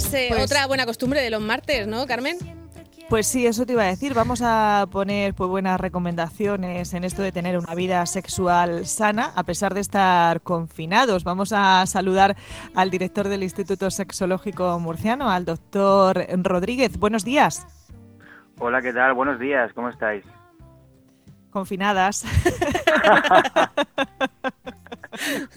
es eh, Pues- otra buena costumbre de los martes, ¿no, Carmen? Pues sí, eso te iba a decir. Vamos a poner pues, buenas recomendaciones en esto de tener una vida sexual sana a pesar de estar confinados. Vamos a saludar al director del Instituto Sexológico Murciano, al doctor Rodríguez. Buenos días. Hola, ¿qué tal? Buenos días, ¿cómo estáis? Confinadas.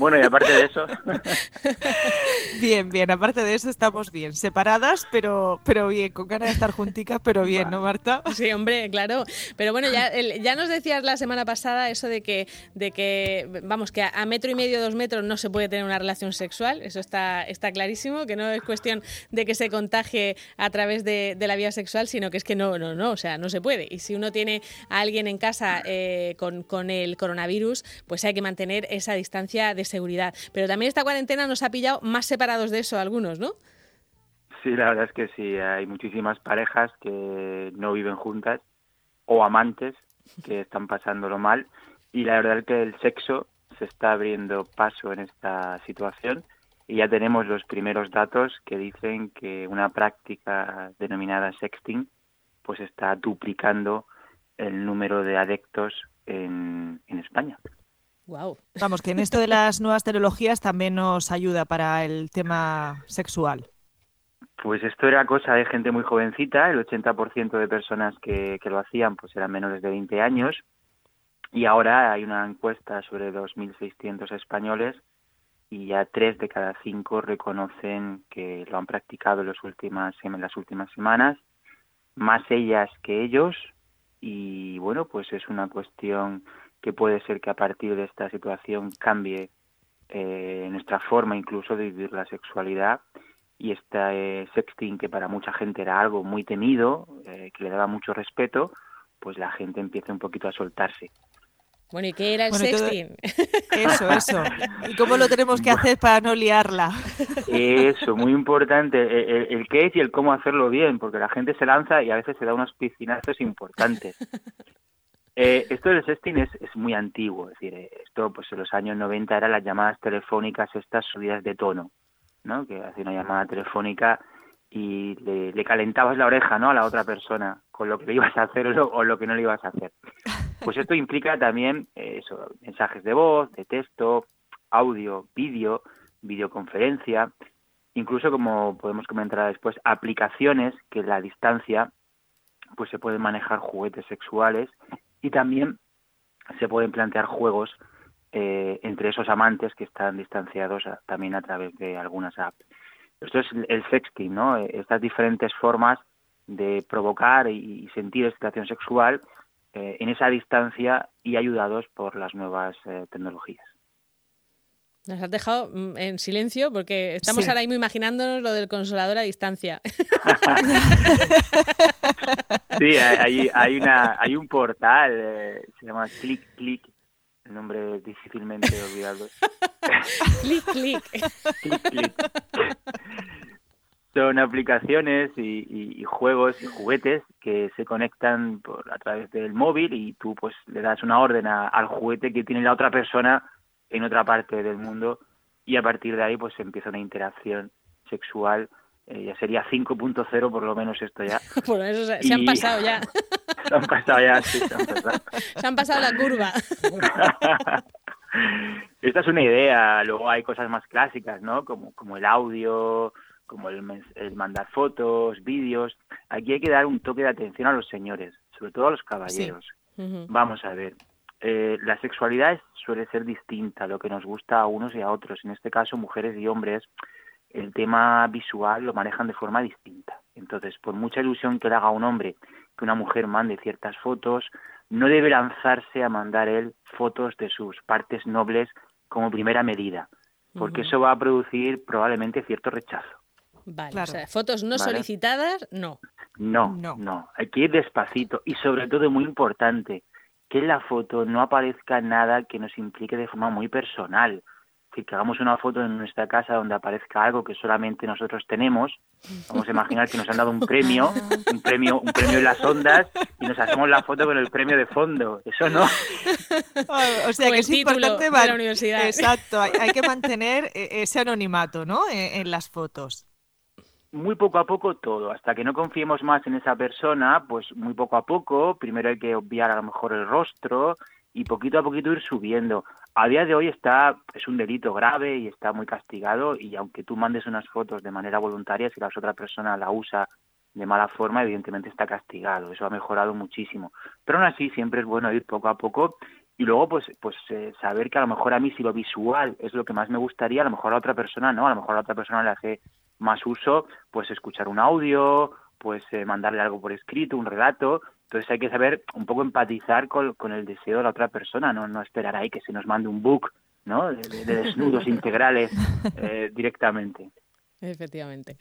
Bueno, y aparte de eso, Bien, bien. Aparte de eso estamos bien. Separadas, pero, pero bien. Con ganas de estar junticas, pero bien, ¿no, Marta? Sí, hombre, claro. Pero bueno, ya, el- ya nos decías la semana pasada eso de que, de que, vamos, que a, a metro y medio, dos metros no se puede tener una relación sexual. Eso está, está clarísimo, que no es cuestión de que se contagie a través de, de la vía sexual, sino que es que no, no, no, o sea, no se puede. Y si uno tiene a alguien en casa eh, con, con el coronavirus, pues hay que mantener esa distancia de seguridad. Pero también esta cuarentena nos ha pillado más separados de eso algunos, ¿no? sí, la verdad es que sí, hay muchísimas parejas que no viven juntas o amantes que están pasándolo mal y la verdad es que el sexo se está abriendo paso en esta situación y ya tenemos los primeros datos que dicen que una práctica denominada sexting pues está duplicando el número de adeptos en, en España. Wow. Vamos, que en esto de las nuevas tecnologías también nos ayuda para el tema sexual. Pues esto era cosa de gente muy jovencita, el 80% de personas que, que lo hacían pues eran menores de 20 años y ahora hay una encuesta sobre 2.600 españoles y ya tres de cada cinco reconocen que lo han practicado en, las últimas, en las últimas semanas, más ellas que ellos y bueno, pues es una cuestión que puede ser que a partir de esta situación cambie eh, nuestra forma incluso de vivir la sexualidad y este sexting que para mucha gente era algo muy temido, eh, que le daba mucho respeto, pues la gente empieza un poquito a soltarse. Bueno, ¿y qué era el Bueno, y todo- sexting? Eso, eso. ¿Y cómo lo tenemos que hacer para no liarla? Eso, muy importante, el, el- el qué es y el cómo hacerlo bien, porque la gente se lanza y a veces se da unos piscinazos importantes. Eh, esto del sexting es, es muy antiguo, es decir, esto pues en los años 90 eran las llamadas telefónicas estas subidas de tono, ¿no? Que hacía una llamada telefónica y le, le calentabas la oreja, ¿no? A la otra persona con lo que le ibas a hacer o lo, o lo que no le ibas a hacer. Pues esto implica también eh, eso, mensajes de voz, de texto, audio, vídeo, videoconferencia, incluso como podemos comentar después, aplicaciones que en la distancia pues se pueden manejar juguetes sexuales y también se pueden plantear juegos eh, entre esos amantes que están distanciados también a través de algunas apps. Esto es el sexting, ¿no? Eh, Estas diferentes formas de provocar y, y sentir excitación sexual eh, en esa distancia y ayudados por las nuevas eh, tecnologías. Nos has dejado mm, en silencio porque estamos Sí. ahora mismo imaginándonos lo del consolador a distancia. Sí, hay, hay, una, hay un portal, eh, se llama Click Click, el nombre difícilmente clic. Click Click. Son aplicaciones y, y- y juegos y juguetes que se conectan por, a través del móvil y tú pues le das una orden a- al juguete que tiene la otra persona en otra parte del mundo y a partir de ahí pues empieza una interacción sexual. eh, ya sería 5.0 por lo menos esto ya. Por eso se, se han Y- pasado ya. Se han pasado ya, sí, se han pasado. Se han pasado la curva. Esta es una idea, luego hay cosas más clásicas, ¿no? Como, como el audio, como el, el mandar fotos, vídeos. Aquí hay que dar un toque de atención a los señores, sobre todo a los caballeros. Vamos a ver, eh, la sexualidad es- suele ser distinta, lo que nos gusta a unos y a otros. En este caso, mujeres y hombres, el tema visual lo manejan de forma distinta. Entonces, por mucha ilusión que le haga a un hombre que una mujer mande ciertas fotos, no debe lanzarse a mandar él fotos de sus partes nobles como primera medida, porque eso va a producir probablemente cierto rechazo. Vale, Claro. o sea, fotos no Vale. solicitadas, no. No, No. no, hay que ir despacito y sobre todo muy importante, que en la foto no aparezca nada que nos implique de forma muy personal. Que, que hagamos una foto en nuestra casa donde aparezca algo que solamente nosotros tenemos. Vamos a imaginar que nos han dado un premio, un premio, un premio en las ondas y nos hacemos la foto con el premio de fondo. Eso no. O sea O que es importante de man- la universidad. Exacto, hay, hay que mantener eh, ese anonimato, ¿no? Eh, En, las fotos. Muy poco a poco todo, hasta que no confiemos más en esa persona, pues muy poco a poco, primero hay que obviar a lo mejor el rostro y poquito a poquito ir subiendo. A día de hoy está es un delito grave y está muy castigado y aunque tú mandes unas fotos de manera voluntaria, si la otra persona la usa de mala forma, evidentemente está castigado. Eso ha mejorado muchísimo. Pero aún así siempre es bueno ir poco a poco y luego pues pues eh, saber que a lo mejor a mí si lo visual es lo que más me gustaría, a lo mejor a otra persona no, a lo mejor a otra persona le hace más uso, pues escuchar un audio, pues eh, mandarle algo por escrito, un relato. Entonces hay que saber un poco empatizar con, con el deseo de la otra persona, no, no esperar ahí que se nos mande un book ¿no? de, desnudos integrales eh, directamente. Efectivamente.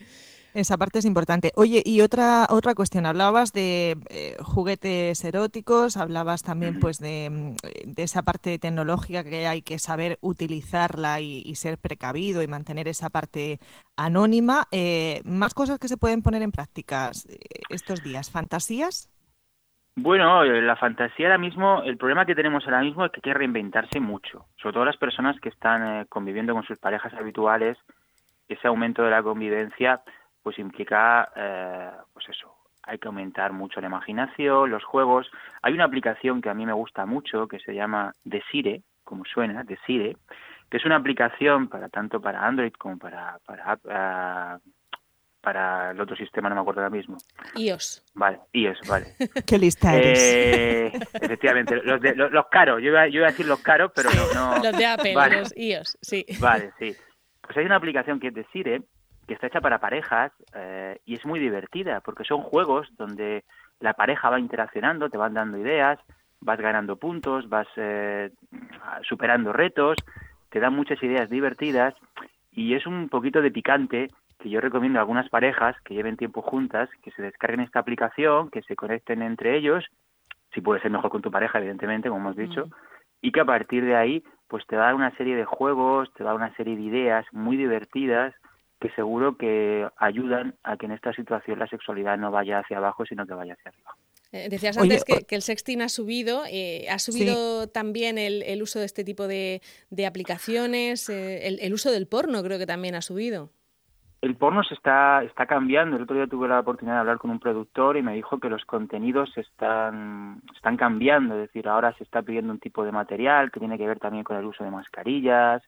Esa parte es importante. Oye, y otra otra cuestión. Hablabas de eh, juguetes eróticos, hablabas también pues de, mm, de, esa parte tecnológica que hay que saber utilizarla y, ser precavido y mantener esa parte anónima. Eh, ¿Más cosas que se pueden poner en práctica eh, estos días? ¿Fantasías? Bueno, la fantasía ahora mismo, el problema que tenemos ahora mismo es que hay que reinventarse mucho. Sobre todo las personas que están conviviendo con sus parejas habituales ese aumento de la convivencia pues implica eh, pues eso hay que aumentar mucho la imaginación los juegos hay una aplicación que a mí me gusta mucho que se llama Desire como suena Desire que es una aplicación para tanto para Android como para para uh, para el otro sistema, no me acuerdo ahora mismo. iOS. Vale, iOS, vale. Qué lista eres. Eh, efectivamente, los, de, los, caros, yo iba, yo iba, a decir los caros, pero no, Los de Apple, vale. los iOS, sí. Vale, sí. Pues hay una aplicación que es Desire, que está hecha para parejas eh, y es muy divertida porque son juegos donde la pareja va interaccionando, te van dando ideas, vas ganando puntos, vas eh, superando retos, te dan muchas ideas divertidas y es un poquito de picante que yo recomiendo a algunas parejas que lleven tiempo juntas, que se descarguen esta aplicación, que se conecten entre ellos, si puede ser mejor con tu pareja, evidentemente, como hemos dicho, mm. y que a partir de ahí pues te da una serie de juegos, te da una serie de ideas muy divertidas que seguro que ayudan a que en esta situación la sexualidad no vaya hacia abajo, sino que vaya hacia arriba. Eh, decías antes que, que, el sexting ha subido, eh, ha subido sí. también el, el, uso de este tipo de, de aplicaciones, eh, el, el, uso del porno creo que también ha subido el porno se está, está cambiando. El otro día tuve la oportunidad de hablar con un productor y me dijo que los contenidos están, están cambiando. Es decir, ahora se está pidiendo un tipo de material que tiene que ver también con el uso de mascarillas.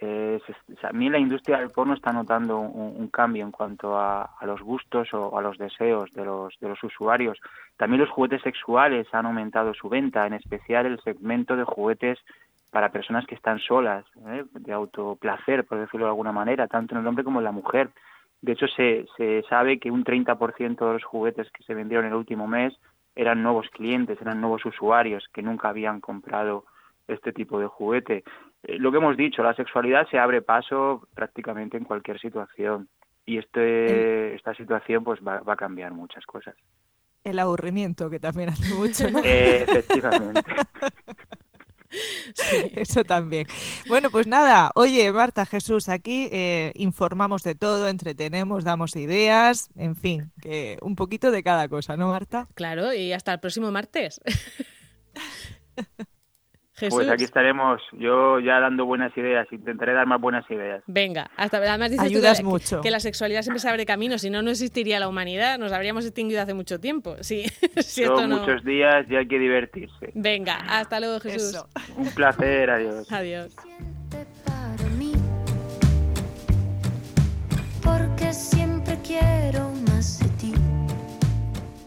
Eh, se, también la industria del porno está notando un, un cambio en cuanto a, a, los gustos o a los deseos de los, de los usuarios. También los juguetes sexuales han aumentado su venta, en especial el segmento de juguetes para personas que están solas, ¿eh? de autoplacer, por decirlo de alguna manera, tanto en el hombre como en la mujer. De hecho, se, se sabe que un 30% de los juguetes que se vendieron el último mes eran nuevos clientes, eran nuevos usuarios que nunca habían comprado este tipo de juguete. Eh, lo que hemos dicho, la sexualidad se abre paso prácticamente en cualquier situación y este, esta situación pues va, va a cambiar muchas cosas. El aburrimiento, que también hace mucho. ¿no? Eh, efectivamente. Sí. Eso también. Bueno, pues nada, oye, Marta, Jesús, aquí eh, informamos de todo, entretenemos, damos ideas, en fin, que un poquito de cada cosa, ¿no, Marta? Claro, y hasta el próximo martes. Jesús. Pues aquí estaremos, yo ya dando buenas ideas, intentaré dar más buenas ideas. Venga, hasta además dices Ayudas tú que, mucho. que la sexualidad siempre se abre camino, si no, no existiría la humanidad, nos habríamos extinguido hace mucho tiempo. Sí, si Son esto no... muchos días y hay que divertirse. Venga, hasta luego Jesús. Eso. Un placer, adiós. Adiós.